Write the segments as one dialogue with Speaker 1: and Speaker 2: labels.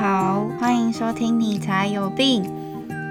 Speaker 1: 好，欢迎收听《你才有病》。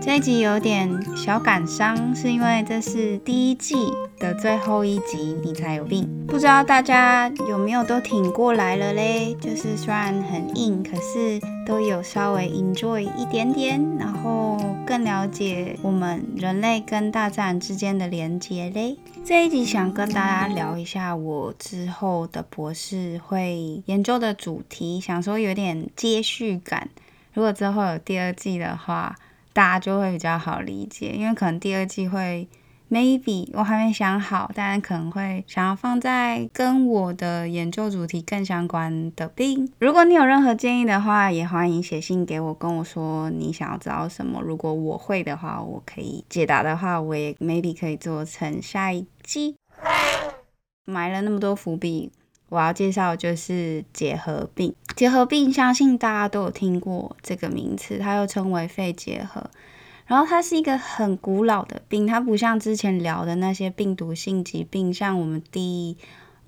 Speaker 1: 这一集有点小感伤，是因为这是第一季的最后一集，你才有病。不知道大家有没有都挺过来了嘞？就是虽然很硬，可是都有稍微 enjoy 一点点，然后更了解我们人类跟大自然之间的连接嘞。这一集想跟大家聊一下我之后的博士会研究的主题，想说有点接续感。如果之后有第二季的话。大家就会比较好理解，因为可能第二季会 maybe 我还没想好，但可能会想要放在跟我的研究主题更相关的病。如果你有任何建议的话，也欢迎写信给我，跟我说你想要知道什么。如果我会的话，我可以解答的话，我也 maybe 可以做成下一季。埋了那么多伏笔。我要介绍就是结核病。结核病相信大家都有听过这个名词，它又称为肺结核。然后它是一个很古老的病，它不像之前聊的那些病毒性疾病，像我们第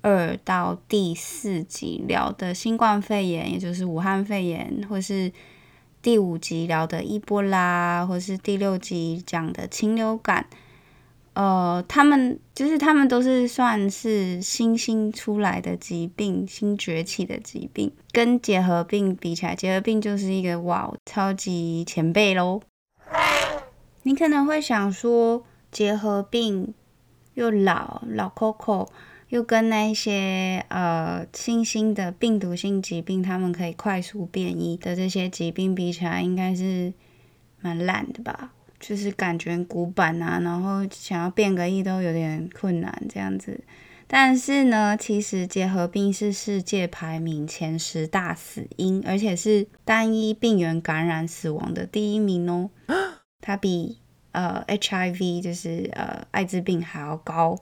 Speaker 1: 二到第四集聊的新冠肺炎，也就是武汉肺炎，或是第五集聊的伊波拉，或是第六集讲的禽流感。呃，他们就是他们都是算是新兴出来的疾病，新崛起的疾病，跟结核病比起来，结核病就是一个哇，超级前辈喽。你可能会想说，结核病又老老 Coco，又跟那些呃新兴的病毒性疾病，他们可以快速变异的这些疾病比起来，应该是蛮烂的吧？就是感觉古板啊，然后想要变个异都有点困难这样子。但是呢，其实结核病是世界排名前十大死因，而且是单一病原感染死亡的第一名哦。它比呃 HIV 就是呃艾滋病还要高。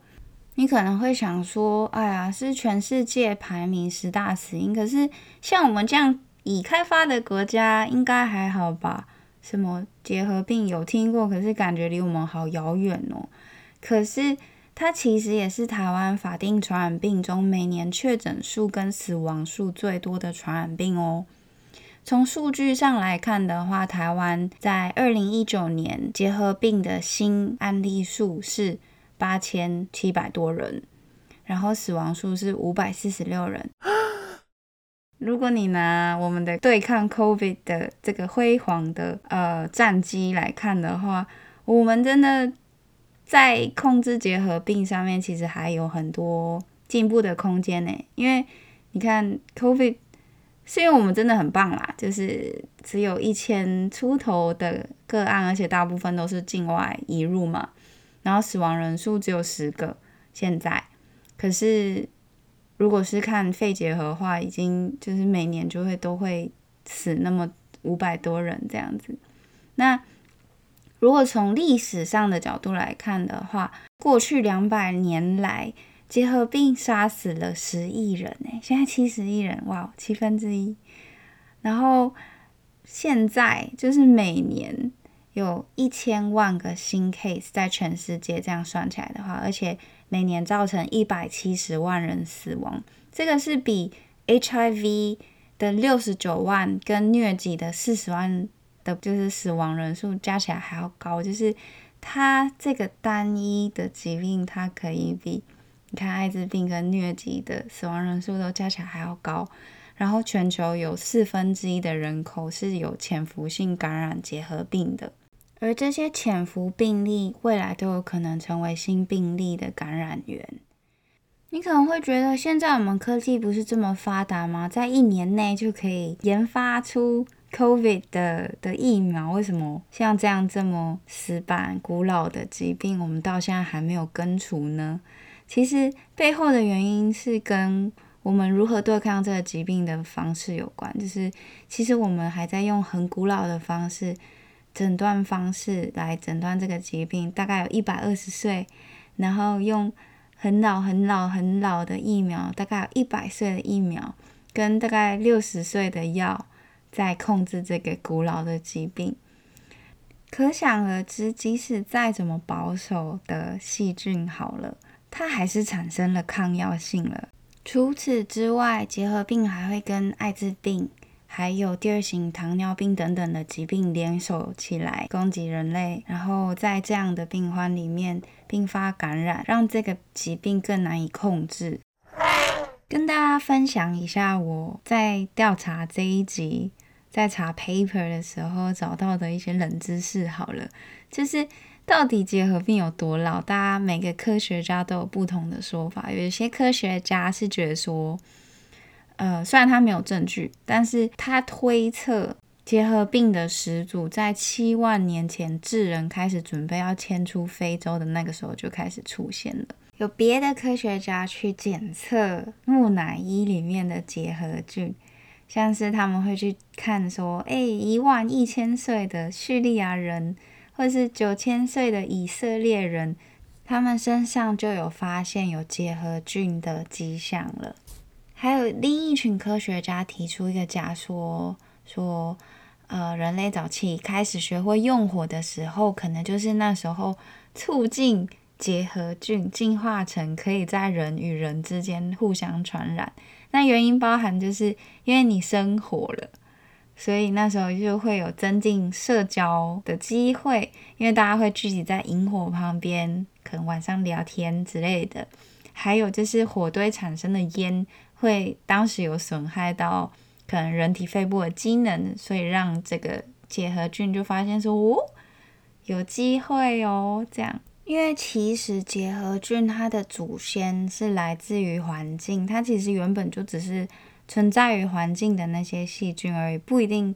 Speaker 1: 你可能会想说，哎呀，是全世界排名十大死因，可是像我们这样已开发的国家，应该还好吧？什么结核病有听过，可是感觉离我们好遥远哦。可是它其实也是台湾法定传染病中每年确诊数跟死亡数最多的传染病哦。从数据上来看的话，台湾在二零一九年结核病的新案例数是八千七百多人，然后死亡数是五百四十六人。如果你拿我们的对抗 COVID 的这个辉煌的呃战绩来看的话，我们真的在控制结核病上面其实还有很多进步的空间呢。因为你看 COVID 是因为我们真的很棒啦，就是只有一千出头的个案，而且大部分都是境外移入嘛，然后死亡人数只有十个，现在可是。如果是看肺结核的话，已经就是每年就会都会死那么五百多人这样子。那如果从历史上的角度来看的话，过去两百年来结核病杀死了十亿人诶，现在七十亿人，哇，七分之一。然后现在就是每年有一千万个新 case 在全世界这样算起来的话，而且。每年造成一百七十万人死亡，这个是比 HIV 的六十九万跟疟疾的四十万的，就是死亡人数加起来还要高。就是它这个单一的疾病，它可以比你看艾滋病跟疟疾的死亡人数都加起来还要高。然后全球有四分之一的人口是有潜伏性感染结核病的。而这些潜伏病例未来都有可能成为新病例的感染源。你可能会觉得，现在我们科技不是这么发达吗？在一年内就可以研发出 COVID 的的疫苗，为什么像这样这么死板、古老的疾病，我们到现在还没有根除呢？其实背后的原因是跟我们如何对抗这个疾病的方式有关。就是其实我们还在用很古老的方式。诊断方式来诊断这个疾病，大概有一百二十岁，然后用很老、很老、很老的疫苗，大概有一百岁的疫苗，跟大概六十岁的药，在控制这个古老的疾病。可想而知，即使再怎么保守的细菌好了，它还是产生了抗药性了。除此之外，结核病还会跟艾滋病。还有第二型糖尿病等等的疾病联手起来攻击人类，然后在这样的病患里面并发感染，让这个疾病更难以控制。跟大家分享一下我在调查这一集，在查 paper 的时候找到的一些冷知识。好了，就是到底结核病有多老？大家每个科学家都有不同的说法。有一些科学家是觉得说。呃，虽然他没有证据，但是他推测结核病的始祖在七万年前智人开始准备要迁出非洲的那个时候就开始出现了。有别的科学家去检测木乃伊里面的结核菌，像是他们会去看说，哎，一万一千岁的叙利亚人，或是九千岁的以色列人，他们身上就有发现有结核菌的迹象了。还有另一群科学家提出一个假说，说，呃，人类早期开始学会用火的时候，可能就是那时候促进结核菌进化成可以在人与人之间互相传染。那原因包含就是因为你生火了，所以那时候就会有增进社交的机会，因为大家会聚集在萤火旁边，可能晚上聊天之类的。还有就是火堆产生的烟。会当时有损害到可能人体肺部的机能，所以让这个结核菌就发现说哦，有机会哦，这样。因为其实结核菌它的祖先是来自于环境，它其实原本就只是存在于环境的那些细菌而已，不一定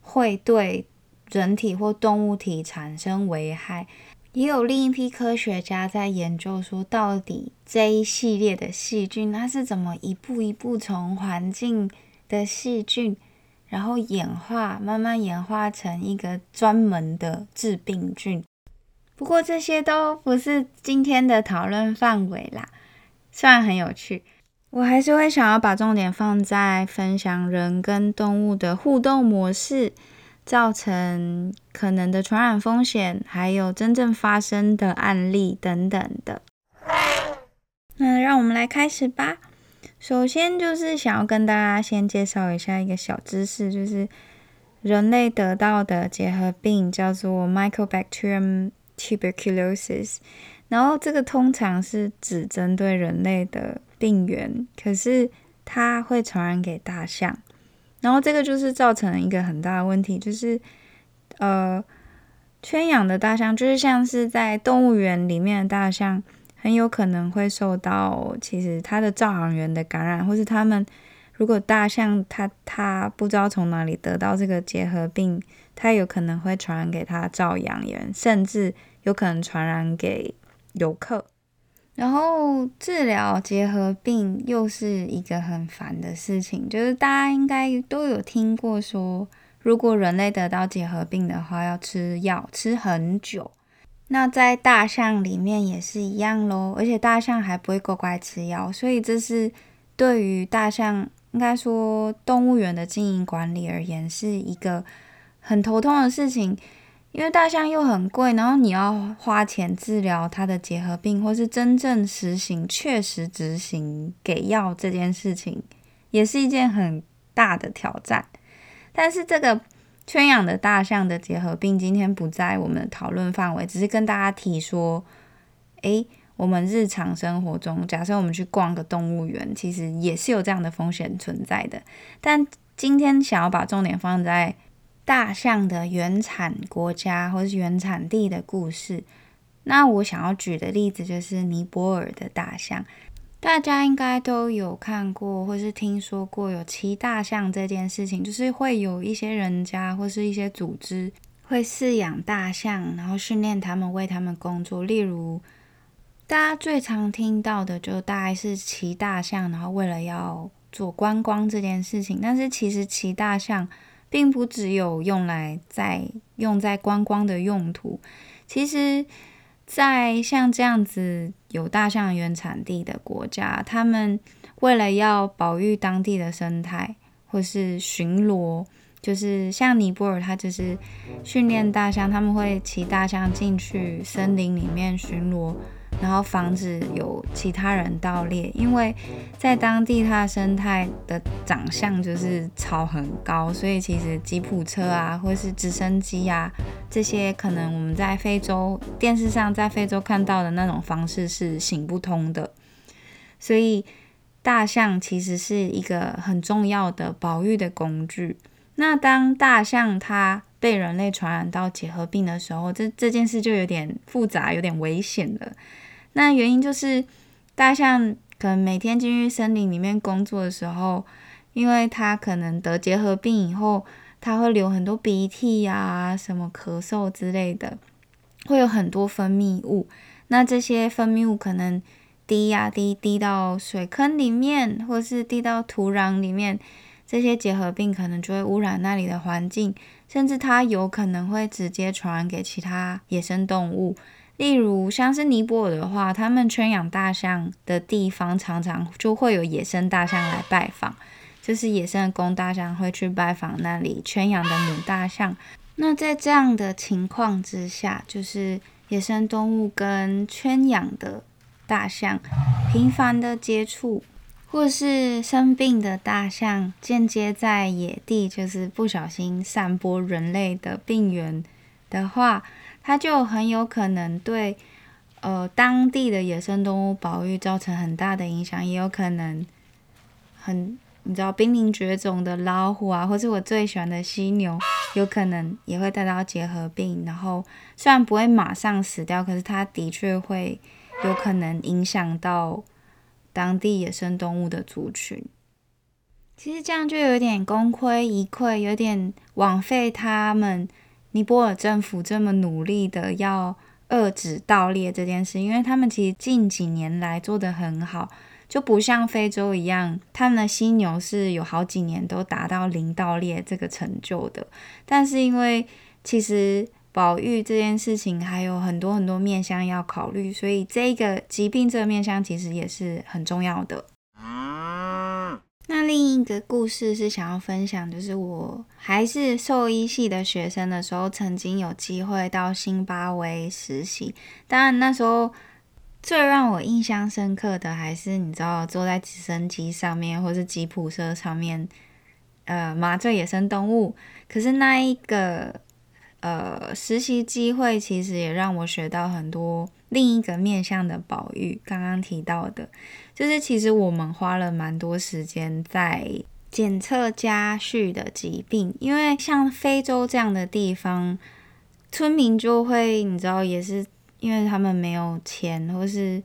Speaker 1: 会对人体或动物体产生危害。也有另一批科学家在研究，说到底这一系列的细菌，它是怎么一步一步从环境的细菌，然后演化，慢慢演化成一个专门的致病菌。不过这些都不是今天的讨论范围啦。虽然很有趣，我还是会想要把重点放在分享人跟动物的互动模式。造成可能的传染风险，还有真正发生的案例等等的。那让我们来开始吧。首先就是想要跟大家先介绍一下一个小知识，就是人类得到的结核病叫做 Mycobacterium tuberculosis。然后这个通常是只针对人类的病原，可是它会传染给大象。然后这个就是造成一个很大的问题，就是呃，圈养的大象，就是像是在动物园里面的大象，很有可能会受到其实它的照养员的感染，或是他们如果大象它它不知道从哪里得到这个结核病，它有可能会传染给它照养员，甚至有可能传染给游客。然后治疗结核病又是一个很烦的事情，就是大家应该都有听过说，如果人类得到结核病的话，要吃药吃很久。那在大象里面也是一样咯，而且大象还不会乖乖吃药，所以这是对于大象应该说动物园的经营管理而言是一个很头痛的事情。因为大象又很贵，然后你要花钱治疗它的结核病，或是真正实行、确实执行给药这件事情，也是一件很大的挑战。但是这个圈养的大象的结核病今天不在我们的讨论范围，只是跟大家提说，诶，我们日常生活中，假设我们去逛个动物园，其实也是有这样的风险存在的。但今天想要把重点放在。大象的原产国家或是原产地的故事，那我想要举的例子就是尼泊尔的大象。大家应该都有看过或是听说过有骑大象这件事情，就是会有一些人家或是一些组织会饲养大象，然后训练他们为他们工作。例如，大家最常听到的就大概是骑大象，然后为了要做观光这件事情。但是其实骑大象。并不只有用来在用在观光的用途，其实，在像这样子有大象原产地的国家，他们为了要保育当地的生态，或是巡逻，就是像尼泊尔，它就是训练大象，他们会骑大象进去森林里面巡逻，然后防止有其他人盗猎。因为在当地它的生态的长相就是草很高，所以其实吉普车啊，或是直升机啊，这些可能我们在非洲电视上在非洲看到的那种方式是行不通的。所以大象其实是一个很重要的保育的工具。那当大象它被人类传染到结核病的时候，这这件事就有点复杂，有点危险了。那原因就是大象可能每天进去森林里面工作的时候，因为它可能得结核病以后，它会流很多鼻涕呀、什么咳嗽之类的，会有很多分泌物。那这些分泌物可能滴呀滴滴到水坑里面，或是滴到土壤里面，这些结核病可能就会污染那里的环境。甚至它有可能会直接传染给其他野生动物，例如像是尼泊尔的话，他们圈养大象的地方常常就会有野生大象来拜访，就是野生的公大象会去拜访那里圈养的母大象。那在这样的情况之下，就是野生动物跟圈养的大象频繁的接触。或是生病的大象间接在野地，就是不小心散播人类的病源的话，它就很有可能对呃当地的野生动物保育造成很大的影响，也有可能很你知道濒临绝种的老虎啊，或是我最喜欢的犀牛，有可能也会带到结核病。然后虽然不会马上死掉，可是它的确会有可能影响到。当地野生动物的族群，其实这样就有点功亏一篑，有点枉费他们尼泊尔政府这么努力的要遏制盗猎这件事，因为他们其实近几年来做的很好，就不像非洲一样，他们的犀牛是有好几年都达到零盗猎这个成就的，但是因为其实。保育这件事情还有很多很多面向要考虑，所以这个疾病这个面向其实也是很重要的。那另一个故事是想要分享，就是我还是兽医系的学生的时候，曾经有机会到辛巴威实习。当然那时候最让我印象深刻的，还是你知道坐在直升机上面，或是吉普车上面，呃，麻醉野生动物。可是那一个。呃，实习机会其实也让我学到很多另一个面向的保育。刚刚提到的，就是其实我们花了蛮多时间在检测家畜的疾病，因为像非洲这样的地方，村民就会你知道，也是因为他们没有钱，或是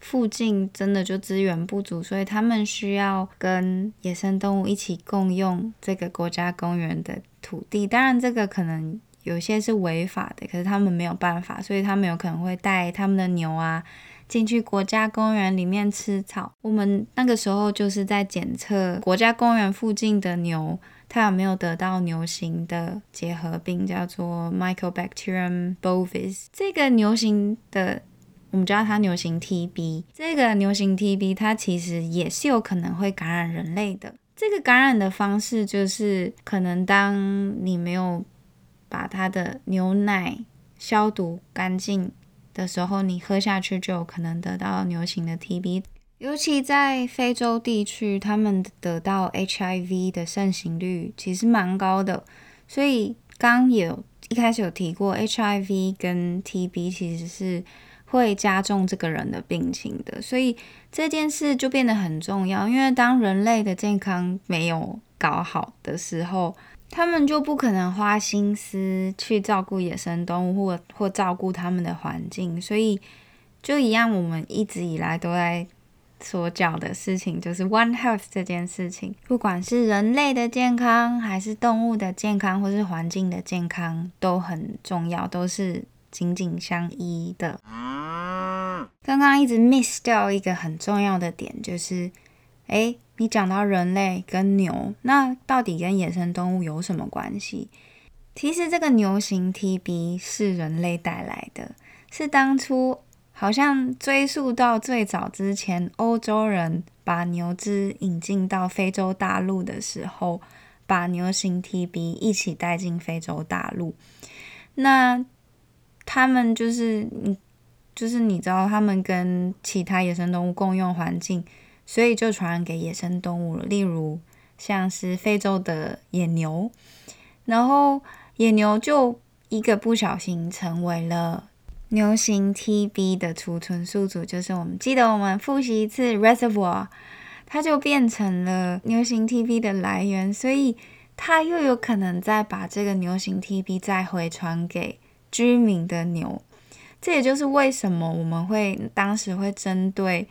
Speaker 1: 附近真的就资源不足，所以他们需要跟野生动物一起共用这个国家公园的土地。当然，这个可能。有些是违法的，可是他们没有办法，所以他们有可能会带他们的牛啊进去国家公园里面吃草。我们那个时候就是在检测国家公园附近的牛，它有没有得到牛型的结核病，叫做 Mycobacterium bovis。这个牛型的，我们叫它牛型 TB。这个牛型 TB 它其实也是有可能会感染人类的。这个感染的方式就是，可能当你没有把它的牛奶消毒干净的时候，你喝下去就有可能得到牛型的 TB。尤其在非洲地区，他们得到 HIV 的盛行率其实蛮高的。所以刚有一开始有提过，HIV 跟 TB 其实是会加重这个人的病情的。所以这件事就变得很重要，因为当人类的健康没有搞好的时候。他们就不可能花心思去照顾野生动物，或或照顾他们的环境，所以就一样，我们一直以来都在所讲的事情，就是 One Health 这件事情，不管是人类的健康，还是动物的健康，或是环境的健康，都很重要，都是紧紧相依的。刚刚一直 miss 掉一个很重要的点，就是，哎。你讲到人类跟牛，那到底跟野生动物有什么关系？其实这个牛型 TB 是人类带来的，是当初好像追溯到最早之前，欧洲人把牛只引进到非洲大陆的时候，把牛型 TB 一起带进非洲大陆。那他们就是就是你知道他们跟其他野生动物共用环境，所以就传染给野生动物了。例如像是非洲的野牛，然后野牛就一个不小心成为了牛型 TB 的储存宿主，就是我们记得我们复习一次 reservoir，它就变成了牛型 TB 的来源，所以它又有可能再把这个牛型 TB 再回传给居民的牛。这也就是为什么我们会当时会针对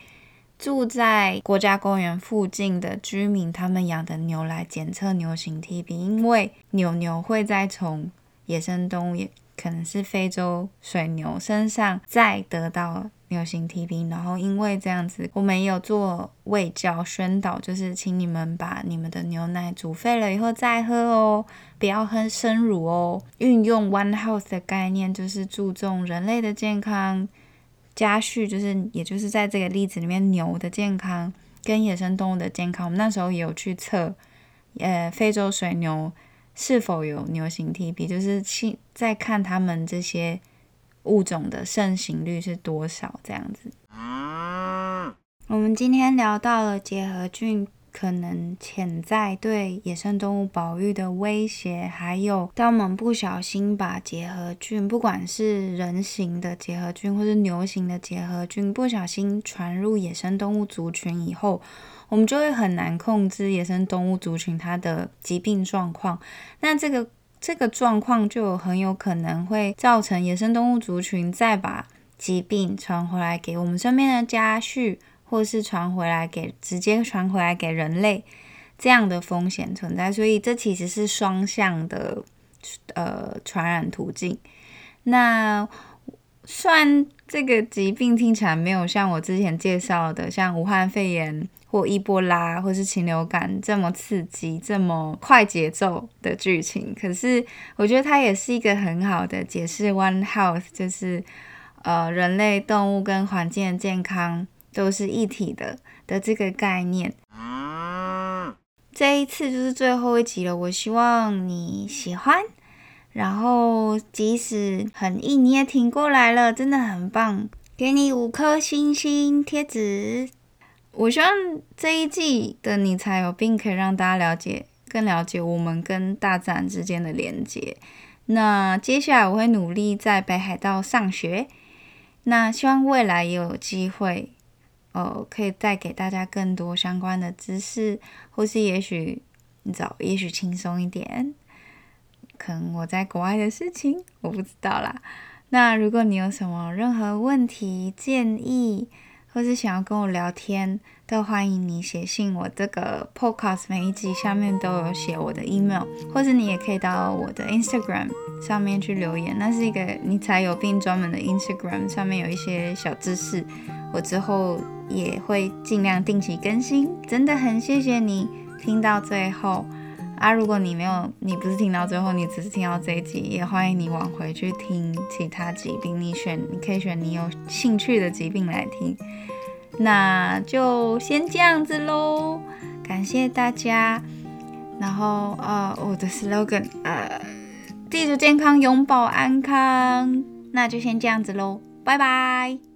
Speaker 1: 住在国家公园附近的居民，他们养的牛来检测牛型 TB，因为牛牛会再从野生动物，也可能是非洲水牛身上再得到。牛型 TB，然后因为这样子，我们有做喂教宣导，就是请你们把你们的牛奶煮沸了以后再喝哦，不要喝生乳哦。运用 One Health 的概念，就是注重人类的健康，家畜就是也就是在这个例子里面，牛的健康跟野生动物的健康，我们那时候也有去测，呃，非洲水牛是否有牛型 TB，就是去在看他们这些。物种的盛行率是多少？这样子。我们今天聊到了结核菌可能潜在对野生动物保育的威胁，还有当我们不小心把结核菌，不管是人形的结核菌或是牛型的结核菌，不小心传入野生动物族群以后，我们就会很难控制野生动物族群它的疾病状况。那这个。这个状况就很有可能会造成野生动物族群再把疾病传回来给我们身边的家畜，或是传回来给直接传回来给人类这样的风险存在。所以这其实是双向的呃传染途径。那虽然这个疾病听起来没有像我之前介绍的，像武汉肺炎。或伊波拉，或是禽流感这么刺激、这么快节奏的剧情，可是我觉得它也是一个很好的解释 One Health，就是呃人类、动物跟环境的健康都是一体的的这个概念。这一次就是最后一集了，我希望你喜欢，然后即使很硬你也挺过来了，真的很棒，给你五颗星星贴纸。我希望这一季的你才有病，可以让大家了解、更了解我们跟大自然之间的连接。那接下来我会努力在北海道上学。那希望未来也有机会，呃，可以带给大家更多相关的知识，或是也许你知道，也许轻松一点，可能我在国外的事情，我不知道啦。那如果你有什么任何问题、建议，或是想要跟我聊天，都欢迎你写信。我这个 podcast 每一集下面都有写我的 email，或是你也可以到我的 Instagram 上面去留言。那是一个你才有病专门的 Instagram，上面有一些小知识。我之后也会尽量定期更新。真的很谢谢你听到最后啊！如果你没有，你不是听到最后，你只是听到这一集，也欢迎你往回去听其他疾病。你选，你可以选你有兴趣的疾病来听。那就先这样子喽，感谢大家。然后呃，我的 slogan 呃，地球健康，永保安康。那就先这样子喽，拜拜。